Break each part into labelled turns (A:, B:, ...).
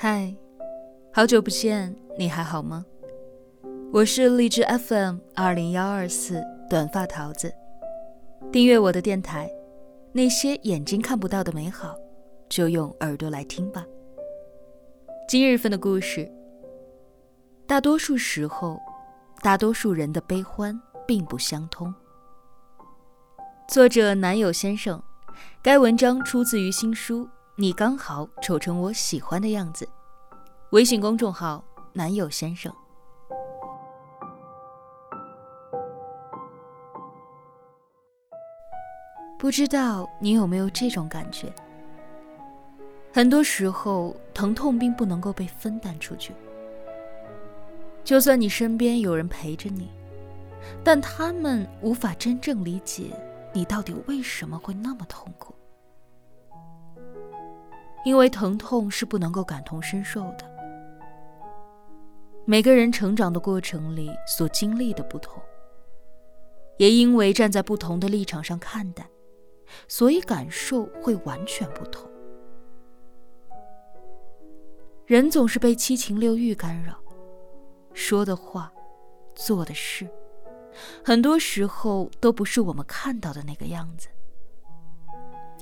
A: 嗨，好久不见，你还好吗？我是荔枝 FM 二零幺二四短发桃子，订阅我的电台，那些眼睛看不到的美好，就用耳朵来听吧。今日份的故事，大多数时候，大多数人的悲欢并不相通。作者男友先生，该文章出自于新书。你刚好丑成我喜欢的样子。微信公众号“男友先生”。不知道你有没有这种感觉？很多时候，疼痛并不能够被分担出去。就算你身边有人陪着你，但他们无法真正理解你到底为什么会那么痛苦。因为疼痛是不能够感同身受的。每个人成长的过程里所经历的不同，也因为站在不同的立场上看待，所以感受会完全不同。人总是被七情六欲干扰，说的话、做的事，很多时候都不是我们看到的那个样子。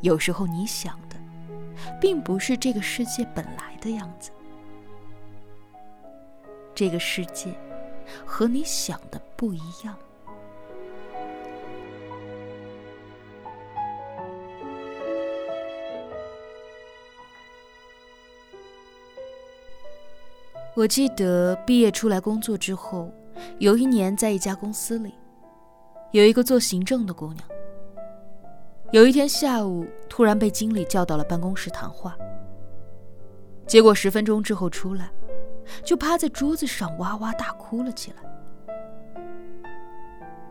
A: 有时候你想。并不是这个世界本来的样子。这个世界和你想的不一样。我记得毕业出来工作之后，有一年在一家公司里，有一个做行政的姑娘。有一天下午，突然被经理叫到了办公室谈话。结果十分钟之后出来，就趴在桌子上哇哇大哭了起来。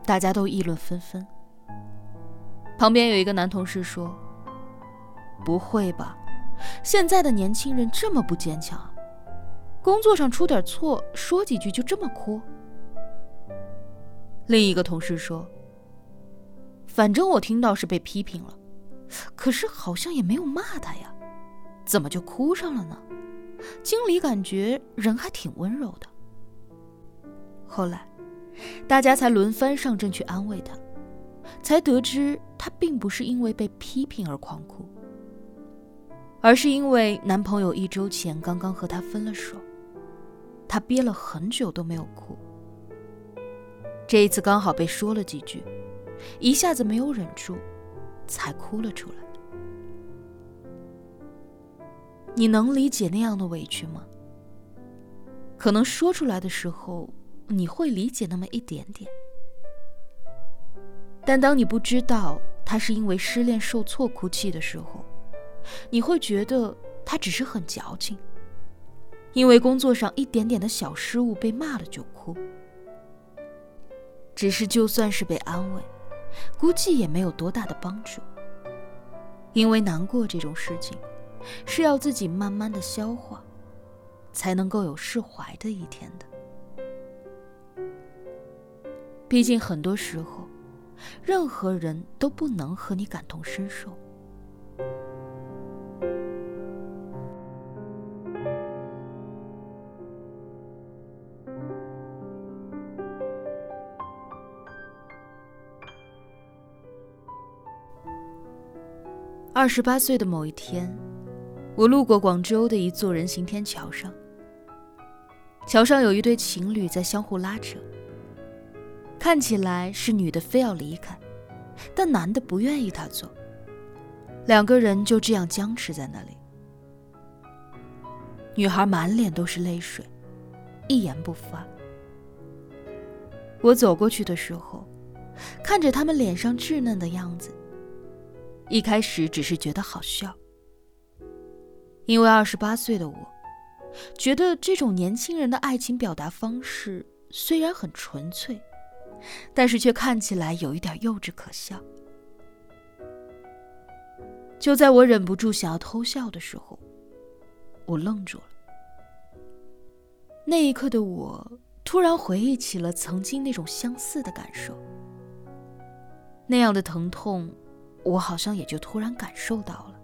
A: 大家都议论纷纷。旁边有一个男同事说：“不会吧，现在的年轻人这么不坚强，工作上出点错，说几句就这么哭。”另一个同事说。反正我听到是被批评了，可是好像也没有骂他呀，怎么就哭上了呢？经理感觉人还挺温柔的。后来，大家才轮番上阵去安慰他，才得知他并不是因为被批评而狂哭，而是因为男朋友一周前刚刚和她分了手，她憋了很久都没有哭，这一次刚好被说了几句。一下子没有忍住，才哭了出来。你能理解那样的委屈吗？可能说出来的时候，你会理解那么一点点。但当你不知道他是因为失恋受挫哭泣的时候，你会觉得他只是很矫情，因为工作上一点点的小失误被骂了就哭。只是就算是被安慰。估计也没有多大的帮助，因为难过这种事情，是要自己慢慢的消化，才能够有释怀的一天的。毕竟很多时候，任何人都不能和你感同身受。二十八岁的某一天，我路过广州的一座人行天桥上。桥上有一对情侣在相互拉扯，看起来是女的非要离开，但男的不愿意她走，两个人就这样僵持在那里。女孩满脸都是泪水，一言不发。我走过去的时候，看着他们脸上稚嫩的样子。一开始只是觉得好笑，因为二十八岁的我，觉得这种年轻人的爱情表达方式虽然很纯粹，但是却看起来有一点幼稚可笑。就在我忍不住想要偷笑的时候，我愣住了。那一刻的我，突然回忆起了曾经那种相似的感受，那样的疼痛。我好像也就突然感受到了。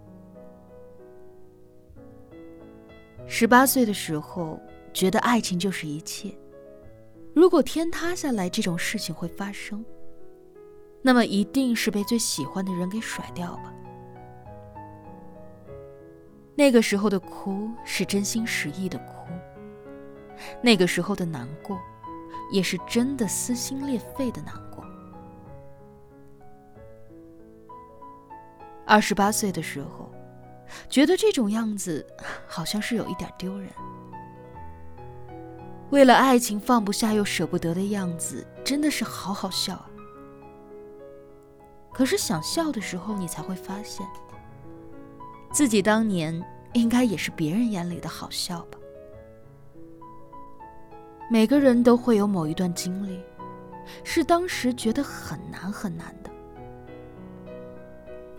A: 十八岁的时候，觉得爱情就是一切。如果天塌下来这种事情会发生，那么一定是被最喜欢的人给甩掉吧。那个时候的哭是真心实意的哭，那个时候的难过，也是真的撕心裂肺的难过。二十八岁的时候，觉得这种样子好像是有一点丢人。为了爱情放不下又舍不得的样子，真的是好好笑啊！可是想笑的时候，你才会发现，自己当年应该也是别人眼里的好笑吧。每个人都会有某一段经历，是当时觉得很难很难的，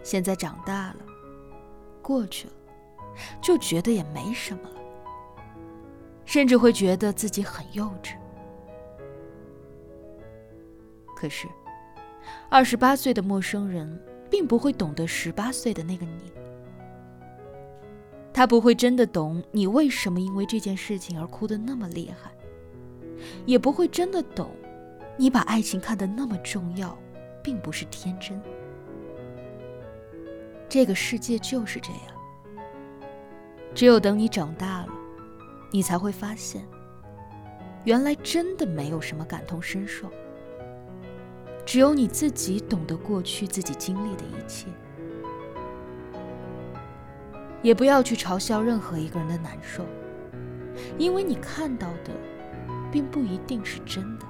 A: 现在长大了，过去了，就觉得也没什么了。甚至会觉得自己很幼稚。可是，二十八岁的陌生人并不会懂得十八岁的那个你。他不会真的懂你为什么因为这件事情而哭得那么厉害，也不会真的懂你把爱情看得那么重要，并不是天真。这个世界就是这样。只有等你长大了。你才会发现，原来真的没有什么感同身受，只有你自己懂得过去自己经历的一切。也不要去嘲笑任何一个人的难受，因为你看到的，并不一定是真的。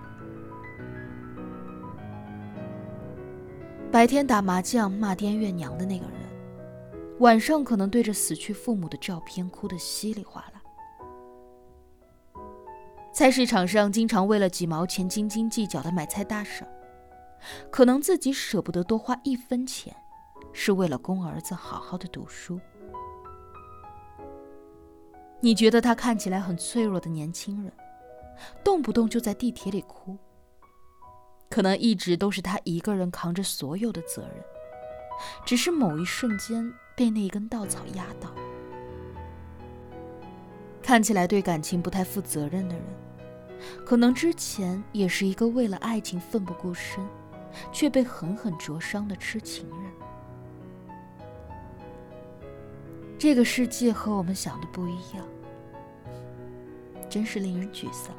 A: 白天打麻将骂爹怨娘的那个人，晚上可能对着死去父母的照片哭得稀里哗啦。菜市场上经常为了几毛钱斤斤计较的买菜大婶，可能自己舍不得多花一分钱，是为了供儿子好好的读书。你觉得他看起来很脆弱的年轻人，动不动就在地铁里哭，可能一直都是他一个人扛着所有的责任，只是某一瞬间被那一根稻草压倒。看起来对感情不太负责任的人，可能之前也是一个为了爱情奋不顾身，却被狠狠灼伤的痴情人。这个世界和我们想的不一样，真是令人沮丧。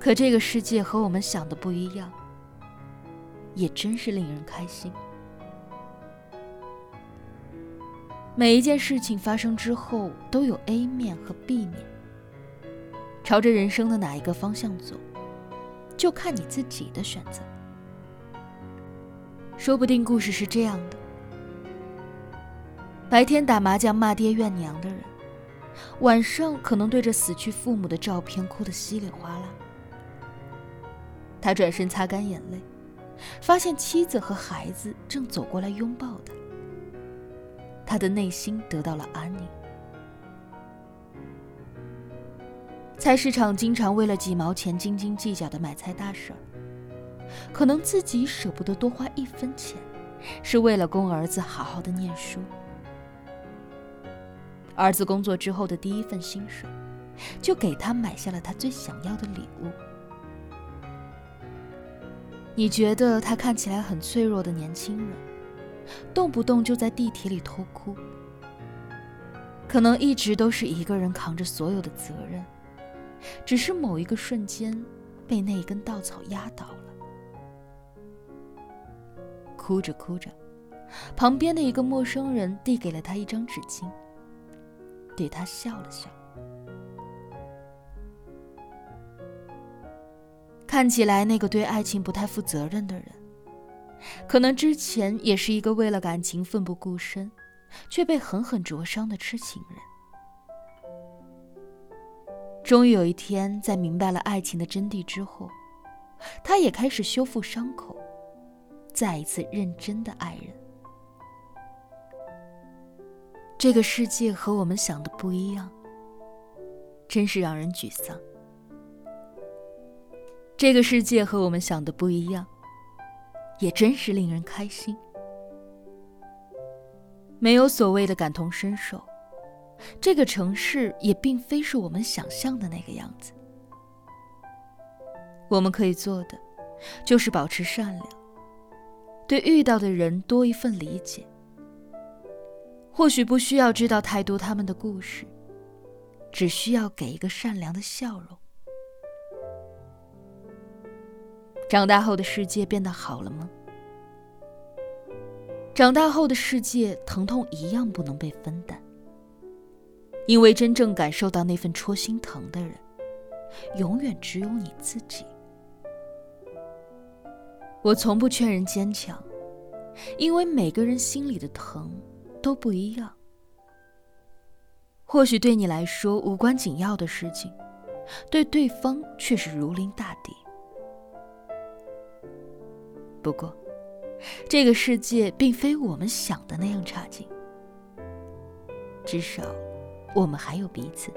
A: 可这个世界和我们想的不一样，也真是令人开心。每一件事情发生之后，都有 A 面和 B 面。朝着人生的哪一个方向走，就看你自己的选择。说不定故事是这样的：白天打麻将骂爹怨娘的人，晚上可能对着死去父母的照片哭得稀里哗啦。他转身擦干眼泪，发现妻子和孩子正走过来拥抱他。他的内心得到了安宁。菜市场经常为了几毛钱斤斤计较的买菜大婶，可能自己舍不得多花一分钱，是为了供儿子好好的念书。儿子工作之后的第一份薪水，就给他买下了他最想要的礼物。你觉得他看起来很脆弱的年轻人？动不动就在地铁里偷哭，可能一直都是一个人扛着所有的责任，只是某一个瞬间被那一根稻草压倒了。哭着哭着，旁边的一个陌生人递给了他一张纸巾，对他笑了笑。看起来那个对爱情不太负责任的人。可能之前也是一个为了感情奋不顾身，却被狠狠灼伤的痴情人。终于有一天，在明白了爱情的真谛之后，他也开始修复伤口，再一次认真的爱人。这个世界和我们想的不一样，真是让人沮丧。这个世界和我们想的不一样。也真是令人开心。没有所谓的感同身受，这个城市也并非是我们想象的那个样子。我们可以做的，就是保持善良，对遇到的人多一份理解。或许不需要知道太多他们的故事，只需要给一个善良的笑容。长大后的世界变得好了吗？长大后的世界，疼痛一样不能被分担，因为真正感受到那份戳心疼的人，永远只有你自己。我从不劝人坚强，因为每个人心里的疼都不一样。或许对你来说无关紧要的事情，对对方却是如临大敌。不过，这个世界并非我们想的那样差劲，至少，我们还有彼此。